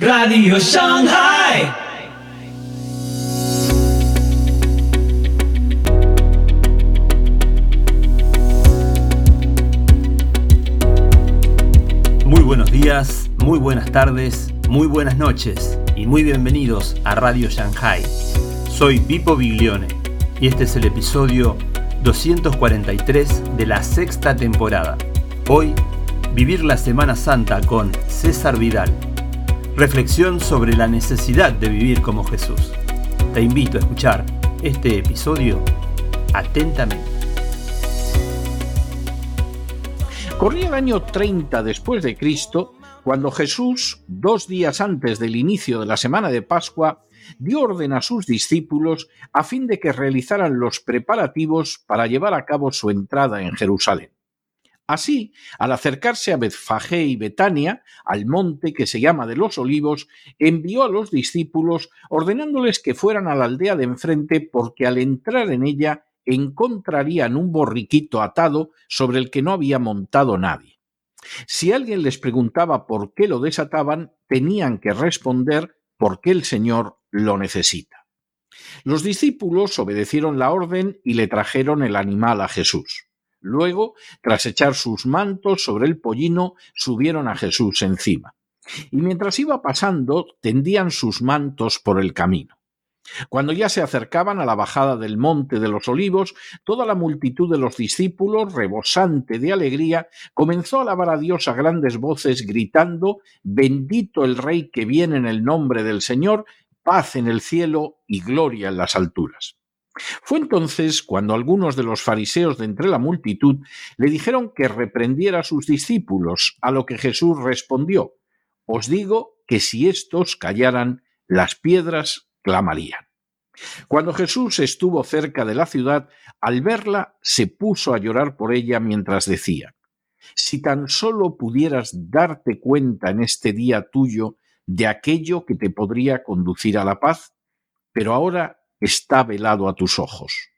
Radio Shanghai. Muy buenos días, muy buenas tardes, muy buenas noches y muy bienvenidos a Radio Shanghai. Soy Pipo Biglione y este es el episodio 243 de la sexta temporada. Hoy, vivir la Semana Santa con César Vidal. Reflexión sobre la necesidad de vivir como Jesús. Te invito a escuchar este episodio atentamente. Corría el año 30 después de Cristo, cuando Jesús, dos días antes del inicio de la semana de Pascua, dio orden a sus discípulos a fin de que realizaran los preparativos para llevar a cabo su entrada en Jerusalén. Así, al acercarse a Betfagé y Betania, al monte que se llama de los olivos, envió a los discípulos ordenándoles que fueran a la aldea de enfrente porque al entrar en ella encontrarían un borriquito atado sobre el que no había montado nadie. Si alguien les preguntaba por qué lo desataban, tenían que responder porque el Señor lo necesita. Los discípulos obedecieron la orden y le trajeron el animal a Jesús. Luego, tras echar sus mantos sobre el pollino, subieron a Jesús encima. Y mientras iba pasando, tendían sus mantos por el camino. Cuando ya se acercaban a la bajada del monte de los olivos, toda la multitud de los discípulos, rebosante de alegría, comenzó a alabar a Dios a grandes voces, gritando Bendito el Rey que viene en el nombre del Señor, paz en el cielo y gloria en las alturas. Fue entonces cuando algunos de los fariseos de entre la multitud le dijeron que reprendiera a sus discípulos, a lo que Jesús respondió Os digo que si éstos callaran, las piedras clamarían. Cuando Jesús estuvo cerca de la ciudad, al verla se puso a llorar por ella mientras decía, Si tan solo pudieras darte cuenta en este día tuyo de aquello que te podría conducir a la paz, pero ahora está velado a tus ojos.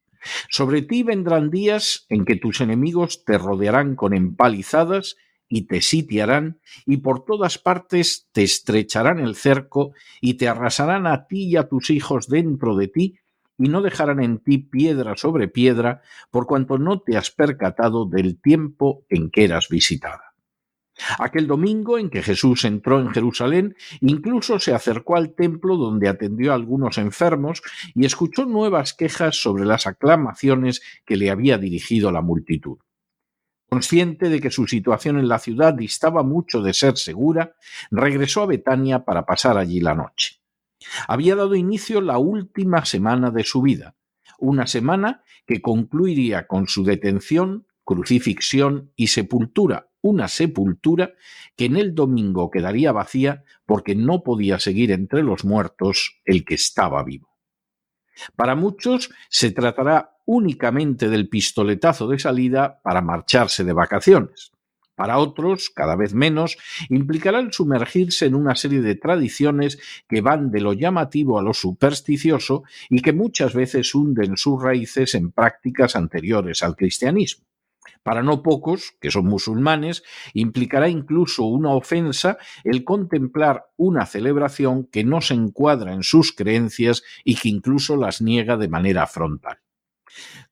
Sobre ti vendrán días en que tus enemigos te rodearán con empalizadas y te sitiarán, y por todas partes te estrecharán el cerco, y te arrasarán a ti y a tus hijos dentro de ti, y no dejarán en ti piedra sobre piedra, por cuanto no te has percatado del tiempo en que eras visitada. Aquel domingo en que Jesús entró en Jerusalén, incluso se acercó al templo donde atendió a algunos enfermos y escuchó nuevas quejas sobre las aclamaciones que le había dirigido la multitud. Consciente de que su situación en la ciudad distaba mucho de ser segura, regresó a Betania para pasar allí la noche. Había dado inicio la última semana de su vida, una semana que concluiría con su detención, crucifixión y sepultura, una sepultura que en el domingo quedaría vacía porque no podía seguir entre los muertos el que estaba vivo. Para muchos se tratará únicamente del pistoletazo de salida para marcharse de vacaciones. Para otros, cada vez menos, implicará el sumergirse en una serie de tradiciones que van de lo llamativo a lo supersticioso y que muchas veces hunden sus raíces en prácticas anteriores al cristianismo. Para no pocos, que son musulmanes, implicará incluso una ofensa el contemplar una celebración que no se encuadra en sus creencias y que incluso las niega de manera frontal.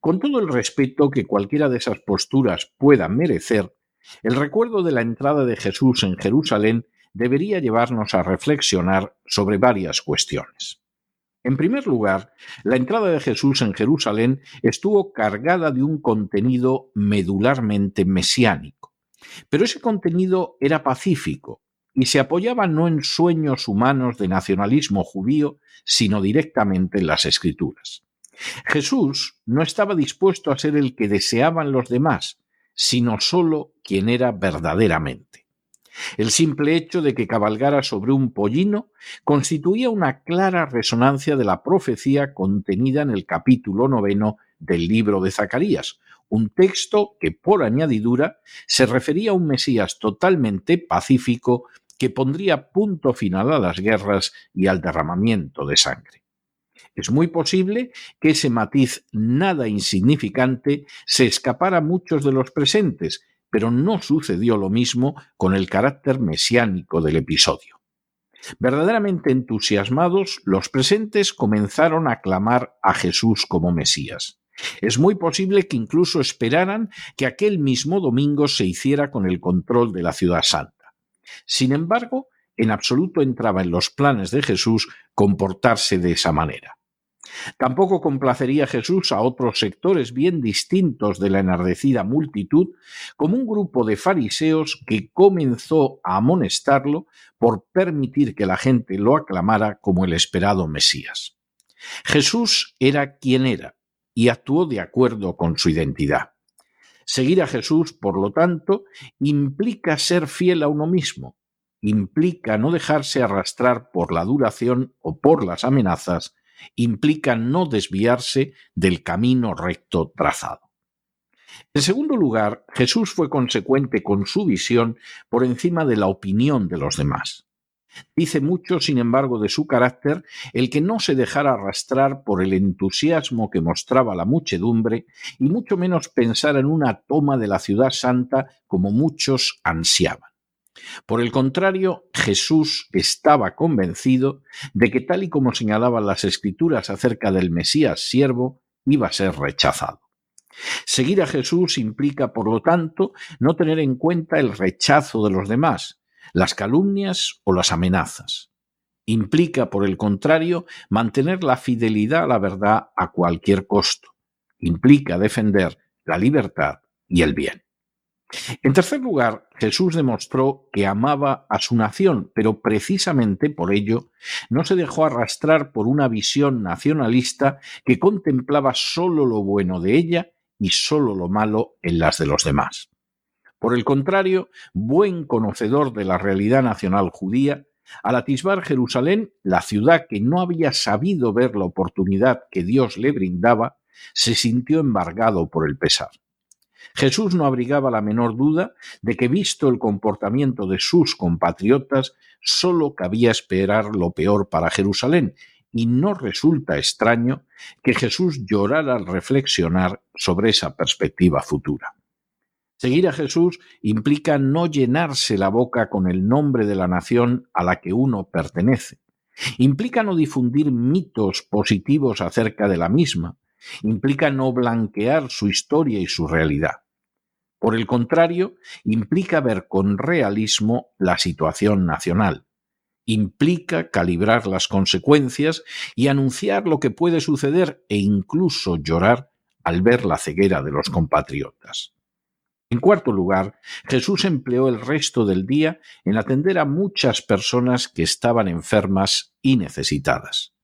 Con todo el respeto que cualquiera de esas posturas pueda merecer, el recuerdo de la entrada de Jesús en Jerusalén debería llevarnos a reflexionar sobre varias cuestiones. En primer lugar, la entrada de Jesús en Jerusalén estuvo cargada de un contenido medularmente mesiánico, pero ese contenido era pacífico y se apoyaba no en sueños humanos de nacionalismo judío, sino directamente en las escrituras. Jesús no estaba dispuesto a ser el que deseaban los demás, sino sólo quien era verdaderamente. El simple hecho de que cabalgara sobre un pollino constituía una clara resonancia de la profecía contenida en el capítulo noveno del libro de Zacarías, un texto que, por añadidura, se refería a un Mesías totalmente pacífico que pondría punto final a las guerras y al derramamiento de sangre. Es muy posible que ese matiz nada insignificante se escapara a muchos de los presentes, pero no sucedió lo mismo con el carácter mesiánico del episodio. Verdaderamente entusiasmados, los presentes comenzaron a clamar a Jesús como Mesías. Es muy posible que incluso esperaran que aquel mismo domingo se hiciera con el control de la ciudad santa. Sin embargo, en absoluto entraba en los planes de Jesús comportarse de esa manera. Tampoco complacería Jesús a otros sectores bien distintos de la enardecida multitud, como un grupo de fariseos que comenzó a amonestarlo por permitir que la gente lo aclamara como el esperado Mesías. Jesús era quien era y actuó de acuerdo con su identidad. Seguir a Jesús, por lo tanto, implica ser fiel a uno mismo, implica no dejarse arrastrar por la duración o por las amenazas implica no desviarse del camino recto trazado. En segundo lugar, Jesús fue consecuente con su visión por encima de la opinión de los demás. Dice mucho, sin embargo, de su carácter el que no se dejara arrastrar por el entusiasmo que mostraba la muchedumbre y mucho menos pensar en una toma de la ciudad santa como muchos ansiaban. Por el contrario, Jesús estaba convencido de que tal y como señalaban las escrituras acerca del Mesías siervo, iba a ser rechazado. Seguir a Jesús implica, por lo tanto, no tener en cuenta el rechazo de los demás, las calumnias o las amenazas. Implica, por el contrario, mantener la fidelidad a la verdad a cualquier costo. Implica defender la libertad y el bien. En tercer lugar, Jesús demostró que amaba a su nación, pero precisamente por ello no se dejó arrastrar por una visión nacionalista que contemplaba sólo lo bueno de ella y sólo lo malo en las de los demás. Por el contrario, buen conocedor de la realidad nacional judía, al atisbar Jerusalén, la ciudad que no había sabido ver la oportunidad que Dios le brindaba, se sintió embargado por el pesar. Jesús no abrigaba la menor duda de que, visto el comportamiento de sus compatriotas, sólo cabía esperar lo peor para Jerusalén, y no resulta extraño que Jesús llorara al reflexionar sobre esa perspectiva futura. Seguir a Jesús implica no llenarse la boca con el nombre de la nación a la que uno pertenece. Implica no difundir mitos positivos acerca de la misma, implica no blanquear su historia y su realidad. Por el contrario, implica ver con realismo la situación nacional. Implica calibrar las consecuencias y anunciar lo que puede suceder e incluso llorar al ver la ceguera de los compatriotas. En cuarto lugar, Jesús empleó el resto del día en atender a muchas personas que estaban enfermas y necesitadas.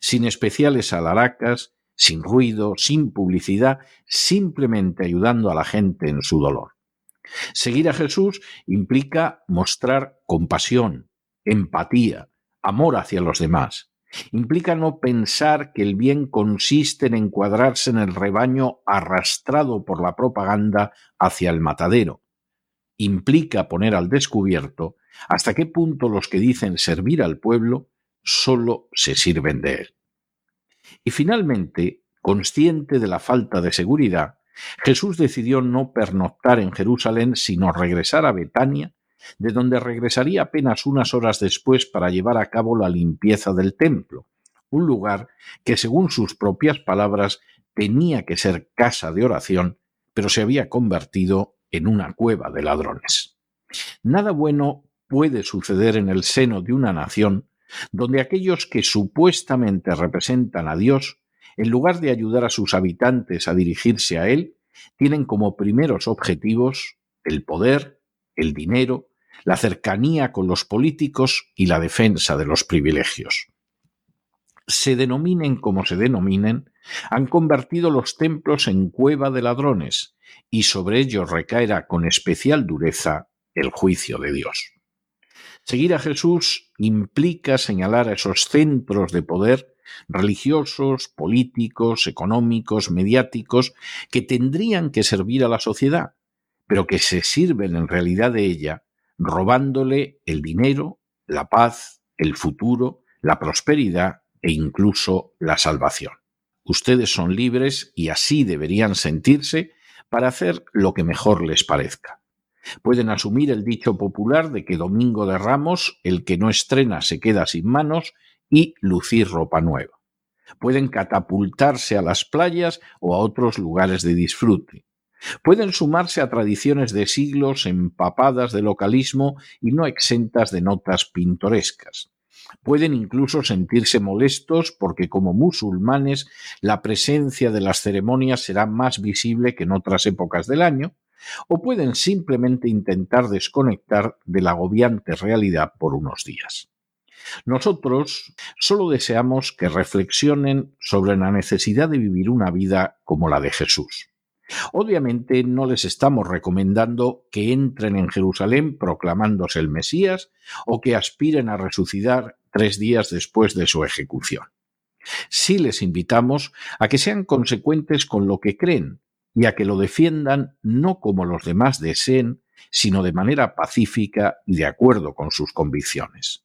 Sin especiales alaracas, sin ruido, sin publicidad, simplemente ayudando a la gente en su dolor. Seguir a Jesús implica mostrar compasión, empatía, amor hacia los demás. Implica no pensar que el bien consiste en encuadrarse en el rebaño arrastrado por la propaganda hacia el matadero. Implica poner al descubierto hasta qué punto los que dicen servir al pueblo solo se sirven de él. Y finalmente, consciente de la falta de seguridad, Jesús decidió no pernoctar en Jerusalén, sino regresar a Betania, de donde regresaría apenas unas horas después para llevar a cabo la limpieza del templo, un lugar que, según sus propias palabras, tenía que ser casa de oración, pero se había convertido en una cueva de ladrones. Nada bueno puede suceder en el seno de una nación donde aquellos que supuestamente representan a Dios, en lugar de ayudar a sus habitantes a dirigirse a Él, tienen como primeros objetivos el poder, el dinero, la cercanía con los políticos y la defensa de los privilegios. Se denominen como se denominen, han convertido los templos en cueva de ladrones, y sobre ellos recaerá con especial dureza el juicio de Dios. Seguir a Jesús implica señalar a esos centros de poder religiosos, políticos, económicos, mediáticos, que tendrían que servir a la sociedad, pero que se sirven en realidad de ella, robándole el dinero, la paz, el futuro, la prosperidad e incluso la salvación. Ustedes son libres y así deberían sentirse para hacer lo que mejor les parezca. Pueden asumir el dicho popular de que Domingo de Ramos, el que no estrena se queda sin manos, y lucir ropa nueva. Pueden catapultarse a las playas o a otros lugares de disfrute. Pueden sumarse a tradiciones de siglos empapadas de localismo y no exentas de notas pintorescas. Pueden incluso sentirse molestos porque como musulmanes la presencia de las ceremonias será más visible que en otras épocas del año, o pueden simplemente intentar desconectar de la agobiante realidad por unos días. Nosotros solo deseamos que reflexionen sobre la necesidad de vivir una vida como la de Jesús. Obviamente no les estamos recomendando que entren en Jerusalén proclamándose el Mesías o que aspiren a resucitar tres días después de su ejecución. Sí les invitamos a que sean consecuentes con lo que creen y a que lo defiendan no como los demás deseen, sino de manera pacífica y de acuerdo con sus convicciones.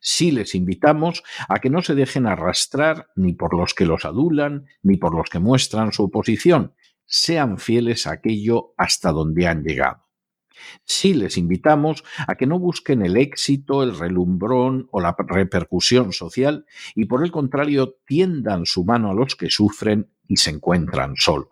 Sí les invitamos a que no se dejen arrastrar ni por los que los adulan, ni por los que muestran su oposición, sean fieles a aquello hasta donde han llegado. Sí les invitamos a que no busquen el éxito, el relumbrón o la repercusión social y por el contrario tiendan su mano a los que sufren y se encuentran solos.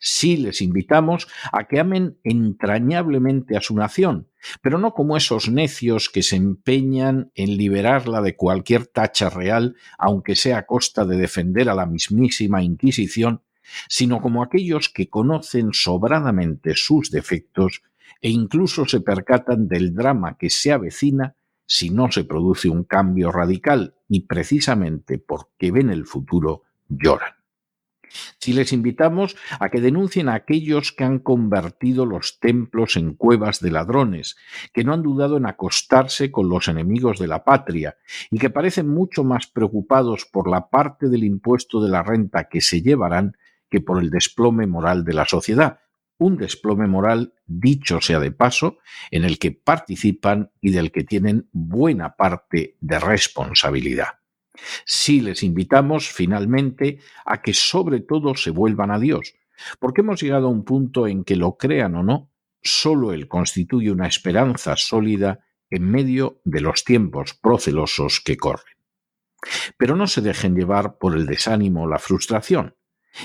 Sí les invitamos a que amen entrañablemente a su nación, pero no como esos necios que se empeñan en liberarla de cualquier tacha real, aunque sea a costa de defender a la mismísima Inquisición, sino como aquellos que conocen sobradamente sus defectos e incluso se percatan del drama que se avecina si no se produce un cambio radical y precisamente porque ven el futuro lloran. Si les invitamos a que denuncien a aquellos que han convertido los templos en cuevas de ladrones, que no han dudado en acostarse con los enemigos de la patria y que parecen mucho más preocupados por la parte del impuesto de la renta que se llevarán que por el desplome moral de la sociedad, un desplome moral, dicho sea de paso, en el que participan y del que tienen buena parte de responsabilidad. Sí les invitamos finalmente a que sobre todo se vuelvan a Dios, porque hemos llegado a un punto en que lo crean o no, solo Él constituye una esperanza sólida en medio de los tiempos procelosos que corren. Pero no se dejen llevar por el desánimo o la frustración.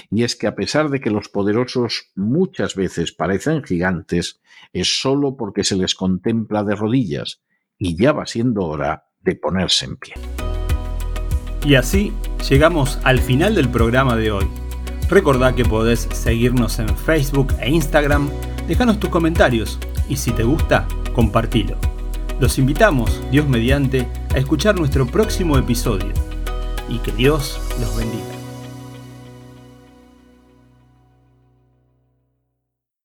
Y es que a pesar de que los poderosos muchas veces parecen gigantes, es sólo porque se les contempla de rodillas, y ya va siendo hora de ponerse en pie. Y así llegamos al final del programa de hoy. Recordá que podés seguirnos en Facebook e Instagram, dejanos tus comentarios y si te gusta, compartilo. Los invitamos, Dios mediante, a escuchar nuestro próximo episodio y que Dios los bendiga.